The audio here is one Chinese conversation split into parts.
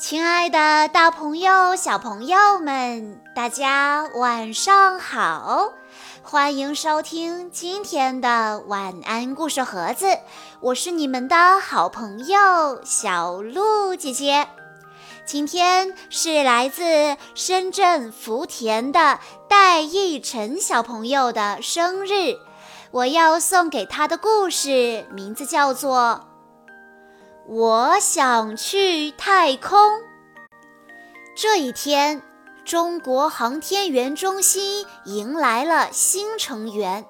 亲爱的，大朋友、小朋友们，大家晚上好！欢迎收听今天的晚安故事盒子，我是你们的好朋友小鹿姐姐。今天是来自深圳福田的戴奕晨小朋友的生日，我要送给他的故事名字叫做。我想去太空。这一天，中国航天员中心迎来了新成员，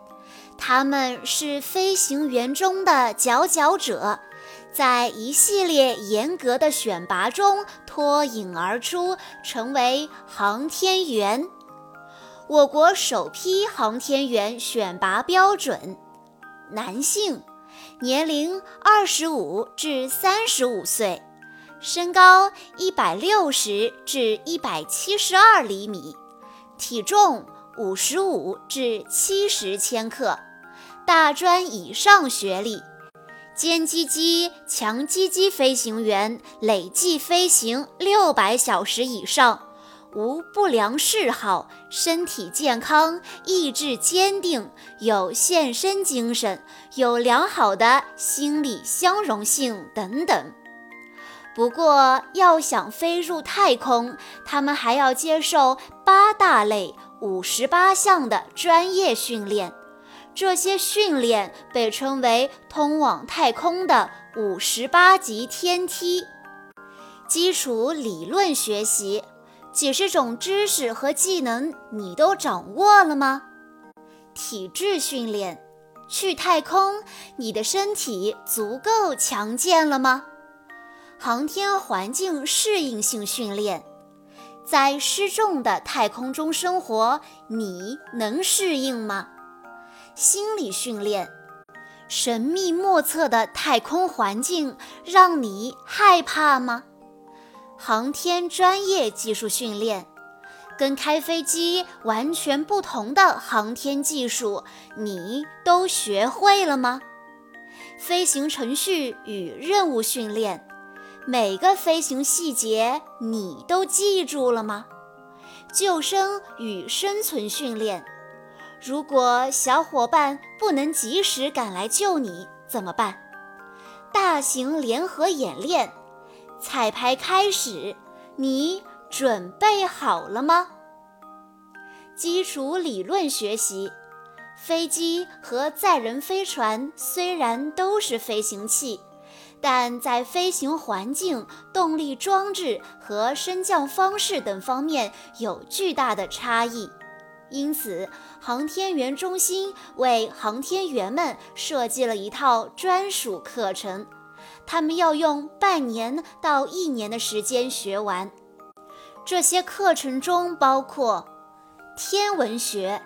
他们是飞行员中的佼佼者，在一系列严格的选拔中脱颖而出，成为航天员。我国首批航天员选拔标准：男性。年龄二十五至三十五岁，身高一百六十至一百七十二厘米，体重五十五至七十千克，大专以上学历，歼击机、强击机飞行员累计飞行六百小时以上。无不良嗜好，身体健康，意志坚定，有献身精神，有良好的心理相容性等等。不过，要想飞入太空，他们还要接受八大类、五十八项的专业训练。这些训练被称为通往太空的五十八级天梯。基础理论学习。几十种知识和技能，你都掌握了吗？体质训练，去太空，你的身体足够强健了吗？航天环境适应性训练，在失重的太空中生活，你能适应吗？心理训练，神秘莫测的太空环境让你害怕吗？航天专业技术训练，跟开飞机完全不同的航天技术，你都学会了吗？飞行程序与任务训练，每个飞行细节你都记住了吗？救生与生存训练，如果小伙伴不能及时赶来救你怎么办？大型联合演练。彩排开始，你准备好了吗？基础理论学习：飞机和载人飞船虽然都是飞行器，但在飞行环境、动力装置和升降方式等方面有巨大的差异。因此，航天员中心为航天员们设计了一套专属课程。他们要用半年到一年的时间学完。这些课程中包括天文学、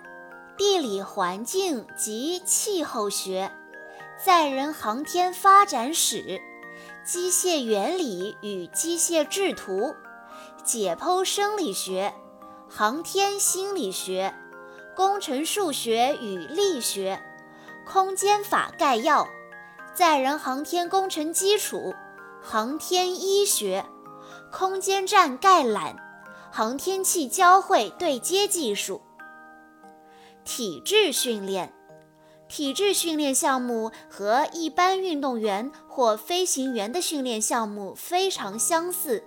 地理环境及气候学、载人航天发展史、机械原理与机械制图、解剖生理学、航天心理学、工程数学与力学、空间法概要。载人航天工程基础、航天医学、空间站概览、航天器交会对接技术、体质训练。体质训练项目和一般运动员或飞行员的训练项目非常相似，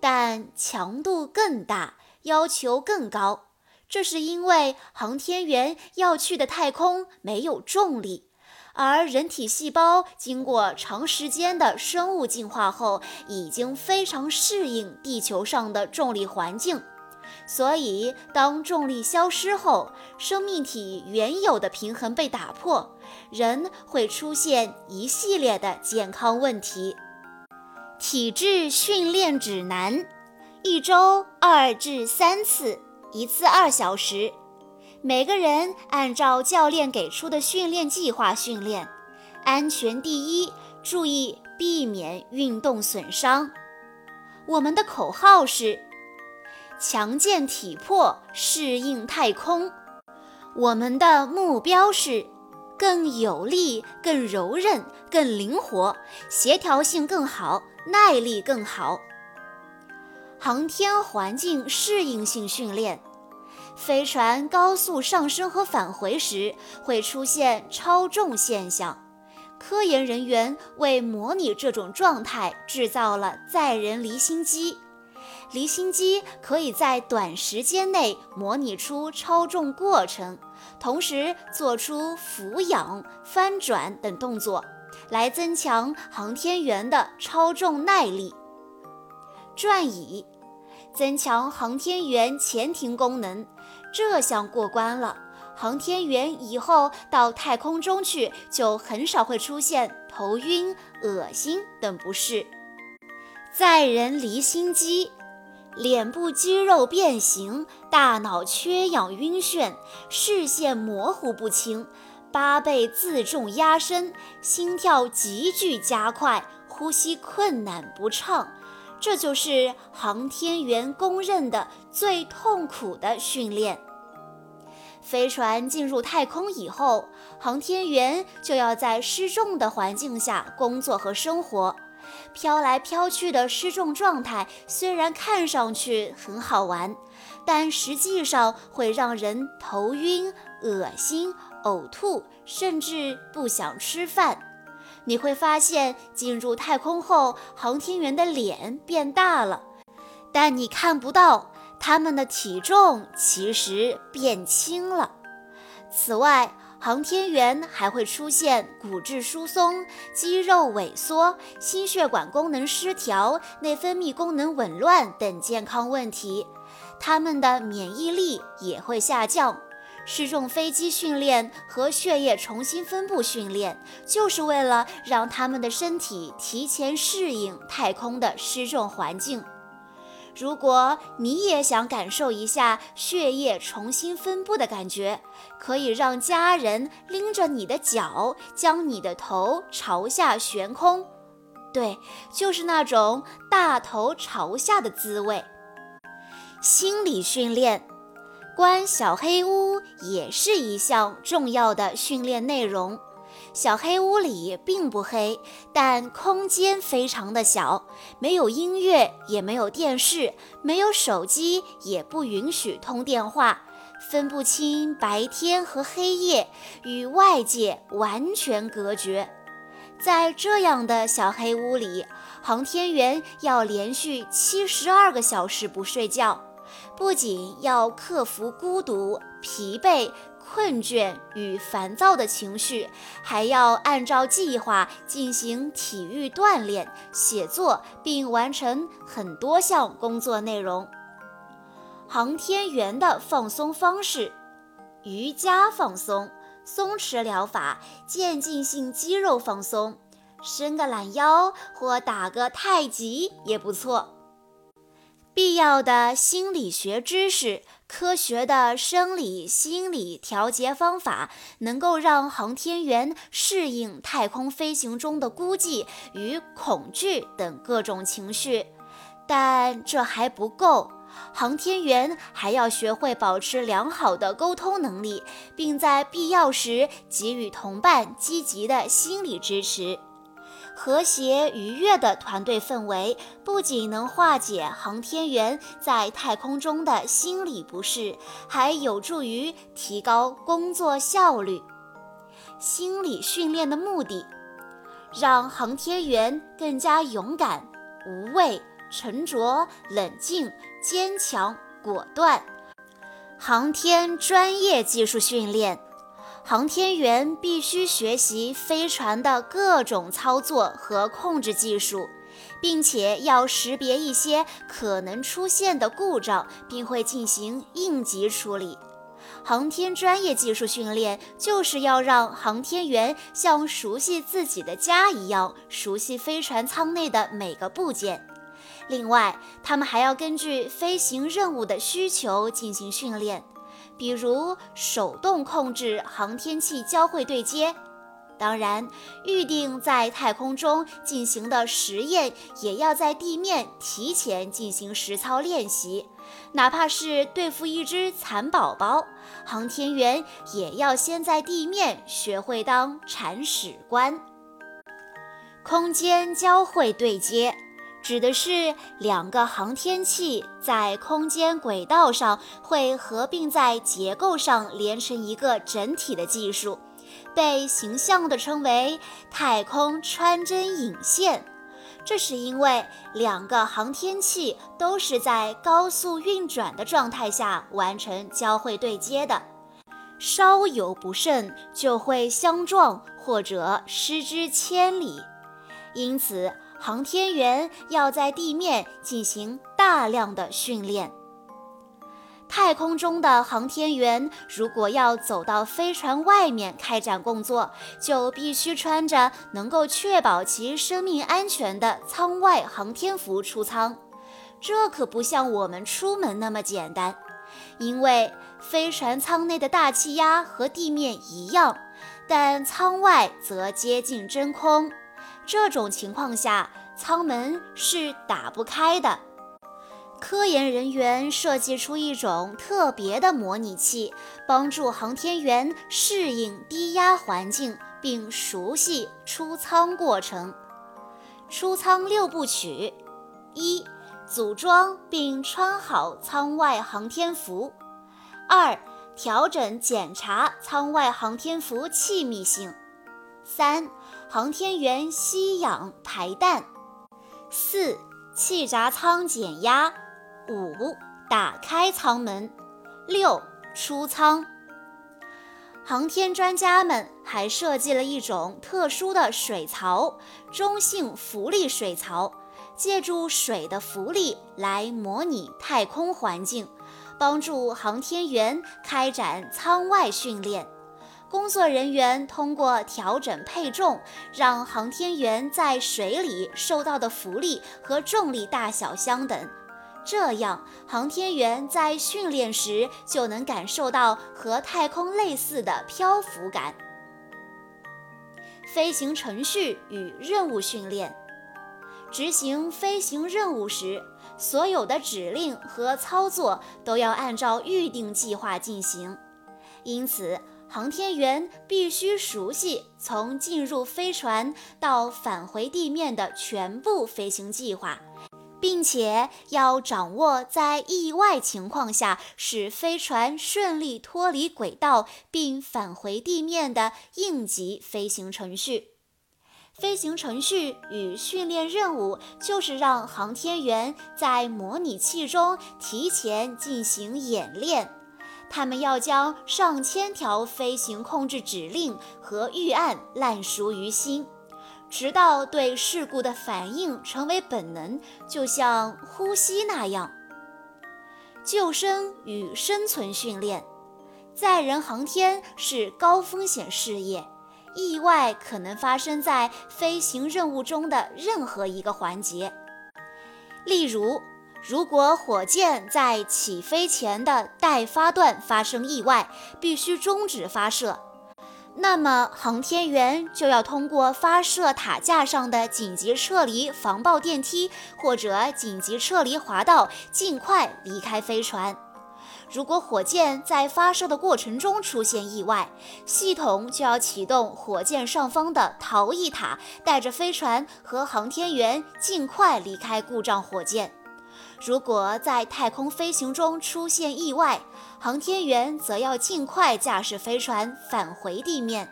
但强度更大，要求更高。这是因为航天员要去的太空没有重力。而人体细胞经过长时间的生物进化后，已经非常适应地球上的重力环境，所以当重力消失后，生命体原有的平衡被打破，人会出现一系列的健康问题。体质训练指南：一周二至三次，一次二小时。每个人按照教练给出的训练计划训练，安全第一，注意避免运动损伤。我们的口号是：强健体魄适应太空。我们的目标是更有力、更柔韧、更灵活，协调性更好，耐力更好。航天环境适应性训练。飞船高速上升和返回时会出现超重现象，科研人员为模拟这种状态制造了载人离心机。离心机可以在短时间内模拟出超重过程，同时做出俯仰、翻转等动作，来增强航天员的超重耐力。转椅增强航天员前庭功能，这项过关了，航天员以后到太空中去就很少会出现头晕、恶心等不适。载人离心机。脸部肌肉变形，大脑缺氧晕眩，视线模糊不清，八倍自重压身，心跳急剧加快，呼吸困难不畅，这就是航天员公认的最痛苦的训练。飞船进入太空以后，航天员就要在失重的环境下工作和生活。飘来飘去的失重状态虽然看上去很好玩，但实际上会让人头晕、恶心、呕吐，甚至不想吃饭。你会发现，进入太空后，航天员的脸变大了，但你看不到他们的体重其实变轻了。此外，航天员还会出现骨质疏松、肌肉萎缩、心血管功能失调、内分泌功能紊乱等健康问题，他们的免疫力也会下降。失重飞机训练和血液重新分布训练，就是为了让他们的身体提前适应太空的失重环境。如果你也想感受一下血液重新分布的感觉，可以让家人拎着你的脚，将你的头朝下悬空，对，就是那种大头朝下的滋味。心理训练，关小黑屋也是一项重要的训练内容。小黑屋里并不黑，但空间非常的小，没有音乐，也没有电视，没有手机，也不允许通电话，分不清白天和黑夜，与外界完全隔绝。在这样的小黑屋里，航天员要连续七十二个小时不睡觉，不仅要克服孤独、疲惫。困倦与烦躁的情绪，还要按照计划进行体育锻炼、写作，并完成很多项工作内容。航天员的放松方式：瑜伽放松、松弛疗法、渐进性肌肉放松，伸个懒腰或打个太极也不错。必要的心理学知识。科学的生理、心理调节方法能够让航天员适应太空飞行中的孤寂与恐惧等各种情绪，但这还不够。航天员还要学会保持良好的沟通能力，并在必要时给予同伴积极的心理支持。和谐愉悦的团队氛围不仅能化解航天员在太空中的心理不适，还有助于提高工作效率。心理训练的目的，让航天员更加勇敢、无畏、沉着、冷静、坚强、果断。航天专业技术训练。航天员必须学习飞船的各种操作和控制技术，并且要识别一些可能出现的故障，并会进行应急处理。航天专业技术训练就是要让航天员像熟悉自己的家一样，熟悉飞船舱内的每个部件。另外，他们还要根据飞行任务的需求进行训练。比如手动控制航天器交会对接，当然，预定在太空中进行的实验也要在地面提前进行实操练习。哪怕是对付一只蚕宝宝，航天员也要先在地面学会当铲屎官。空间交会对接，指的是两个航天器在空间轨道上会合并在结构上连成一个整体的技术，被形象地称为太空穿针引线。这是因为两个航天器都是在高速运转的状态下完成交会对接的，稍有不慎就会相撞或者失之千里。因此。航天员要在地面进行大量的训练。太空中的航天员如果要走到飞船外面开展工作，就必须穿着能够确保其生命安全的舱外航天服出舱。这可不像我们出门那么简单，因为飞船舱内的大气压和地面一样，但舱外则接近真空。这种情况下，舱门是打不开的。科研人员设计出一种特别的模拟器，帮助航天员适应低压环境，并熟悉出舱过程。出舱六部曲：一、组装并穿好舱外航天服；二、调整检查舱外航天服气密性；三。航天员吸氧排氮，四气闸舱减压，五打开舱门，六出舱。航天专家们还设计了一种特殊的水槽——中性浮力水槽，借助水的浮力来模拟太空环境，帮助航天员开展舱外训练。工作人员通过调整配重，让航天员在水里受到的浮力和重力大小相等，这样航天员在训练时就能感受到和太空类似的漂浮感。飞行程序与任务训练，执行飞行任务时，所有的指令和操作都要按照预定计划进行，因此。航天员必须熟悉从进入飞船到返回地面的全部飞行计划，并且要掌握在意外情况下使飞船顺利脱离轨道并返回地面的应急飞行程序。飞行程序与训练任务就是让航天员在模拟器中提前进行演练。他们要将上千条飞行控制指令和预案烂熟于心，直到对事故的反应成为本能，就像呼吸那样。救生与生存训练，载人航天是高风险事业，意外可能发生在飞行任务中的任何一个环节，例如。如果火箭在起飞前的待发段发生意外，必须终止发射，那么航天员就要通过发射塔架上的紧急撤离防爆电梯或者紧急撤离滑道，尽快离开飞船。如果火箭在发射的过程中出现意外，系统就要启动火箭上方的逃逸塔，带着飞船和航天员尽快离开故障火箭。如果在太空飞行中出现意外，航天员则要尽快驾驶飞船返回地面。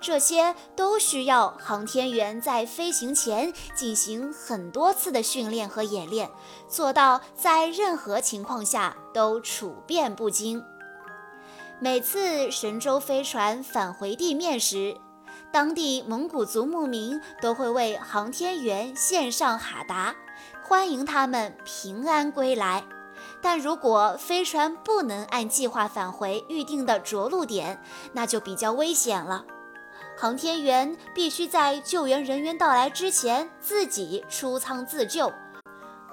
这些都需要航天员在飞行前进行很多次的训练和演练，做到在任何情况下都处变不惊。每次神舟飞船返回地面时，当地蒙古族牧民都会为航天员献上哈达。欢迎他们平安归来，但如果飞船不能按计划返回预定的着陆点，那就比较危险了。航天员必须在救援人员到来之前自己出舱自救，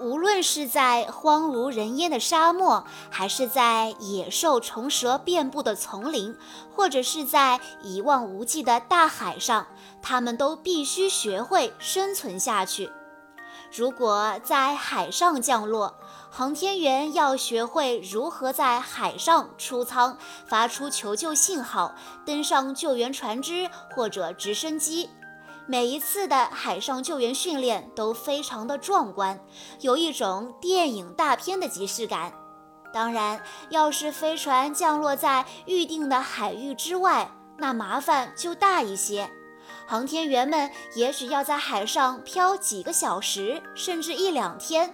无论是在荒无人烟的沙漠，还是在野兽虫蛇遍布的丛林，或者是在一望无际的大海上，他们都必须学会生存下去。如果在海上降落，航天员要学会如何在海上出舱、发出求救信号、登上救援船只或者直升机。每一次的海上救援训练都非常的壮观，有一种电影大片的即视感。当然，要是飞船降落在预定的海域之外，那麻烦就大一些。航天员们也许要在海上漂几个小时，甚至一两天。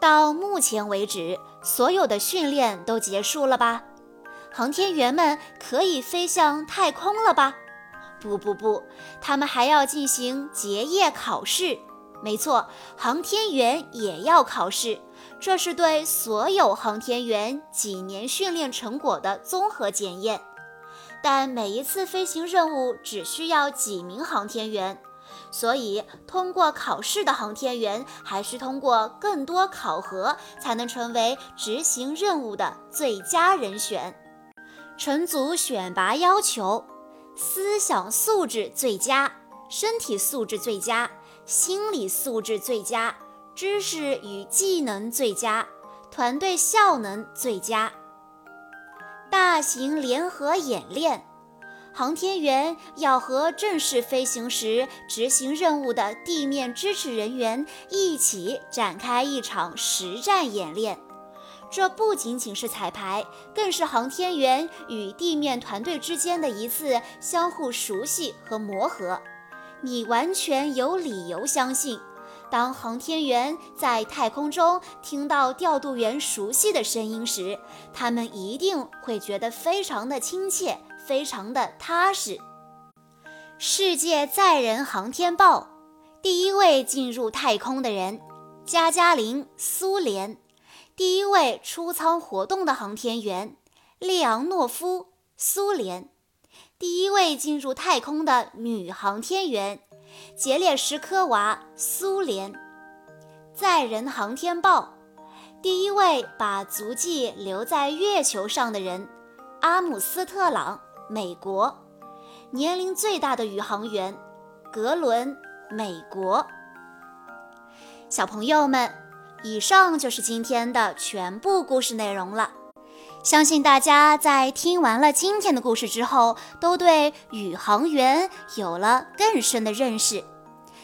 到目前为止，所有的训练都结束了吧？航天员们可以飞向太空了吧？不不不，他们还要进行结业考试。没错，航天员也要考试。这是对所有航天员几年训练成果的综合检验，但每一次飞行任务只需要几名航天员，所以通过考试的航天员还需通过更多考核，才能成为执行任务的最佳人选。乘组选拔要求：思想素质最佳，身体素质最佳，心理素质最佳。知识与技能最佳，团队效能最佳。大型联合演练，航天员要和正式飞行时执行任务的地面支持人员一起展开一场实战演练。这不仅仅是彩排，更是航天员与地面团队之间的一次相互熟悉和磨合。你完全有理由相信。当航天员在太空中听到调度员熟悉的声音时，他们一定会觉得非常的亲切，非常的踏实。世界载人航天报，第一位进入太空的人，加加林，苏联；第一位出舱活动的航天员，列昂诺夫，苏联；第一位进入太空的女航天员。捷列什科娃，苏联载人航天报，第一位把足迹留在月球上的人，阿姆斯特朗，美国年龄最大的宇航员，格伦，美国。小朋友们，以上就是今天的全部故事内容了。相信大家在听完了今天的故事之后，都对宇航员有了更深的认识。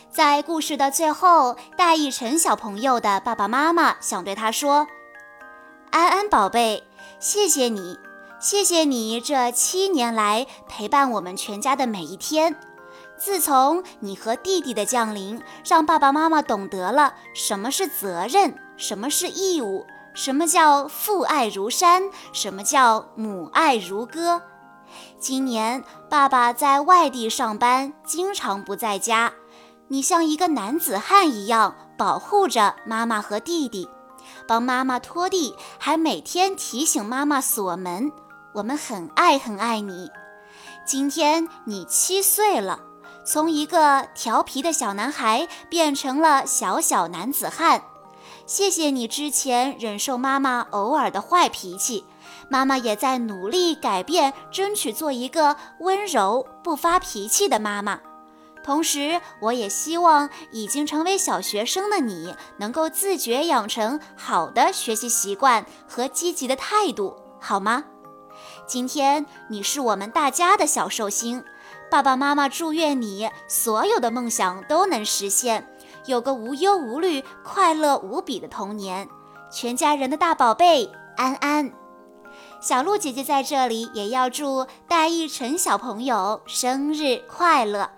在故事的最后，戴奕晨小朋友的爸爸妈妈想对他说：“安安宝贝，谢谢你，谢谢你这七年来陪伴我们全家的每一天。自从你和弟弟的降临，让爸爸妈妈懂得了什么是责任，什么是义务。”什么叫父爱如山？什么叫母爱如歌？今年爸爸在外地上班，经常不在家。你像一个男子汉一样保护着妈妈和弟弟，帮妈妈拖地，还每天提醒妈妈锁门。我们很爱很爱你。今天你七岁了，从一个调皮的小男孩变成了小小男子汉。谢谢你之前忍受妈妈偶尔的坏脾气，妈妈也在努力改变，争取做一个温柔不发脾气的妈妈。同时，我也希望已经成为小学生的你能够自觉养成好的学习习惯和积极的态度，好吗？今天你是我们大家的小寿星，爸爸妈妈祝愿你所有的梦想都能实现。有个无忧无虑、快乐无比的童年，全家人的大宝贝安安，小鹿姐姐在这里也要祝戴奕晨小朋友生日快乐。